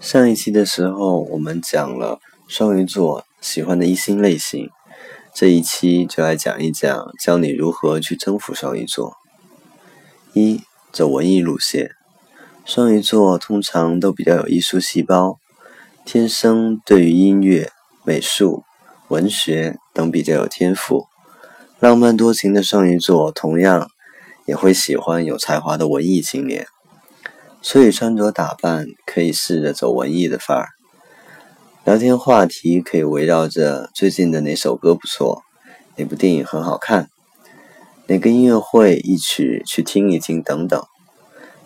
上一期的时候，我们讲了双鱼座喜欢的一星类型，这一期就来讲一讲，教你如何去征服双鱼座。一走文艺路线，双鱼座通常都比较有艺术细胞，天生对于音乐、美术、文学等比较有天赋。浪漫多情的双鱼座同样也会喜欢有才华的文艺青年。所以穿着打扮可以试着走文艺的范儿，聊天话题可以围绕着最近的哪首歌不错，哪部电影很好看，哪个音乐会一起去听一听等等，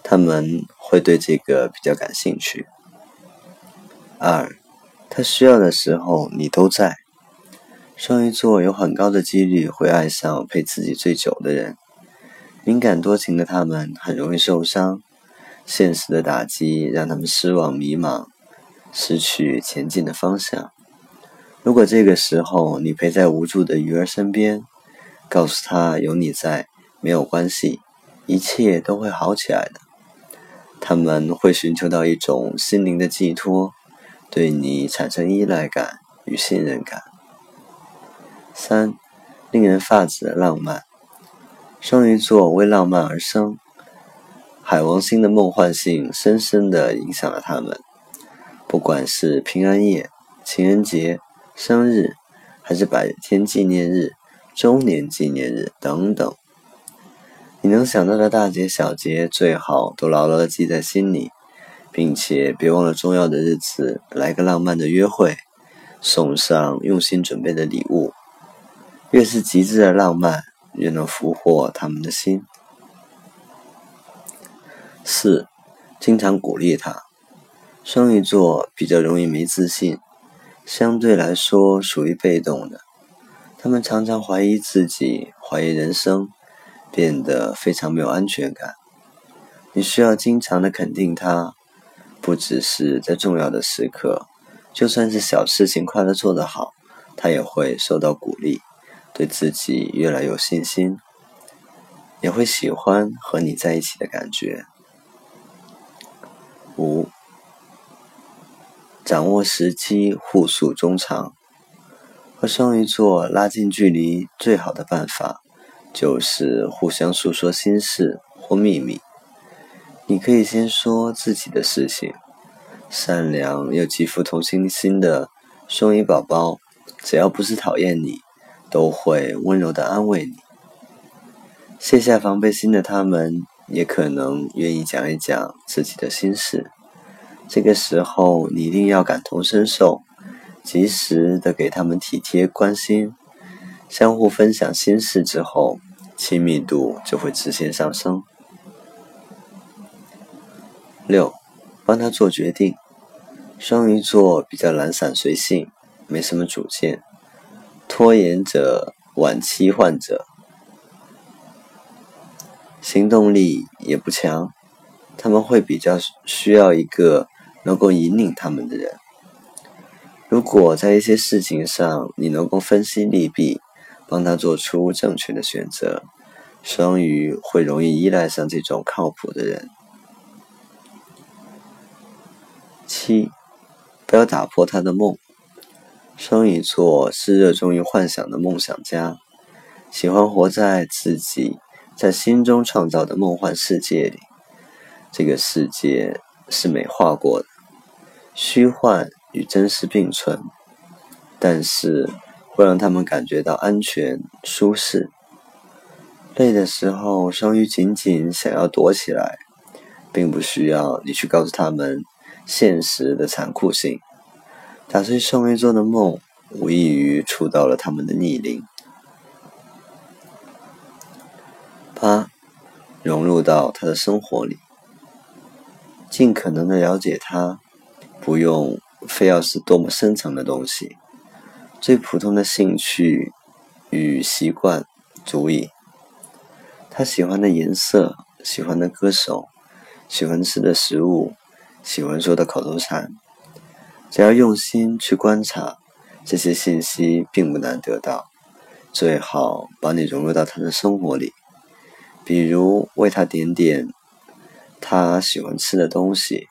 他们会对这个比较感兴趣。二，他需要的时候你都在。双鱼座有很高的几率会爱上陪自己最久的人，敏感多情的他们很容易受伤。现实的打击让他们失望、迷茫，失去前进的方向。如果这个时候你陪在无助的鱼儿身边，告诉他有你在，没有关系，一切都会好起来的。他们会寻求到一种心灵的寄托，对你产生依赖感与信任感。三，令人发指的浪漫。双鱼座为浪漫而生。海王星的梦幻性深深地影响了他们，不管是平安夜、情人节、生日，还是百天纪念日、周年纪念日等等，你能想到的大节小节，最好都牢牢地记在心里，并且别忘了重要的日子来个浪漫的约会，送上用心准备的礼物。越是极致的浪漫，越能俘获他们的心。四，经常鼓励他。双鱼座比较容易没自信，相对来说属于被动的。他们常常怀疑自己，怀疑人生，变得非常没有安全感。你需要经常的肯定他，不只是在重要的时刻，就算是小事情快乐做得好，他也会受到鼓励，对自己越来越有信心，也会喜欢和你在一起的感觉。五，掌握时机，互诉衷肠。和双鱼座拉近距离最好的办法，就是互相诉说心事或秘密。你可以先说自己的事情。善良又极富同情心的双鱼宝宝，只要不是讨厌你，都会温柔的安慰你。卸下防备心的他们。也可能愿意讲一讲自己的心事，这个时候你一定要感同身受，及时的给他们体贴关心，相互分享心事之后，亲密度就会直线上升。六，帮他做决定。双鱼座比较懒散随性，没什么主见，拖延者、晚期患者。行动力也不强，他们会比较需要一个能够引领他们的人。如果在一些事情上你能够分析利弊，帮他做出正确的选择，双鱼会容易依赖上这种靠谱的人。七，不要打破他的梦。双鱼座是热衷于幻想的梦想家，喜欢活在自己。在心中创造的梦幻世界里，这个世界是美化过的，虚幻与真实并存，但是会让他们感觉到安全舒适。累的时候，双鱼仅仅想要躲起来，并不需要你去告诉他们现实的残酷性。打碎双鱼座的梦，无异于触到了他们的逆鳞。八，融入到他的生活里，尽可能的了解他，不用非要是多么深层的东西，最普通的兴趣与习惯足以。他喜欢的颜色，喜欢的歌手，喜欢吃的食物，喜欢说的口头禅，只要用心去观察，这些信息并不难得到。最好把你融入到他的生活里。比如为他点点他喜欢吃的东西，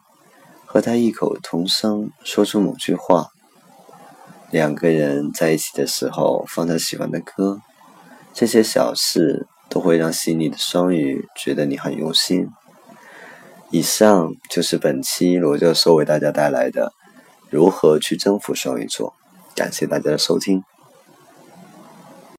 和他异口同声说出某句话。两个人在一起的时候放他喜欢的歌，这些小事都会让心里的双鱼觉得你很用心。以上就是本期罗教授为大家带来的如何去征服双鱼座，感谢大家的收听。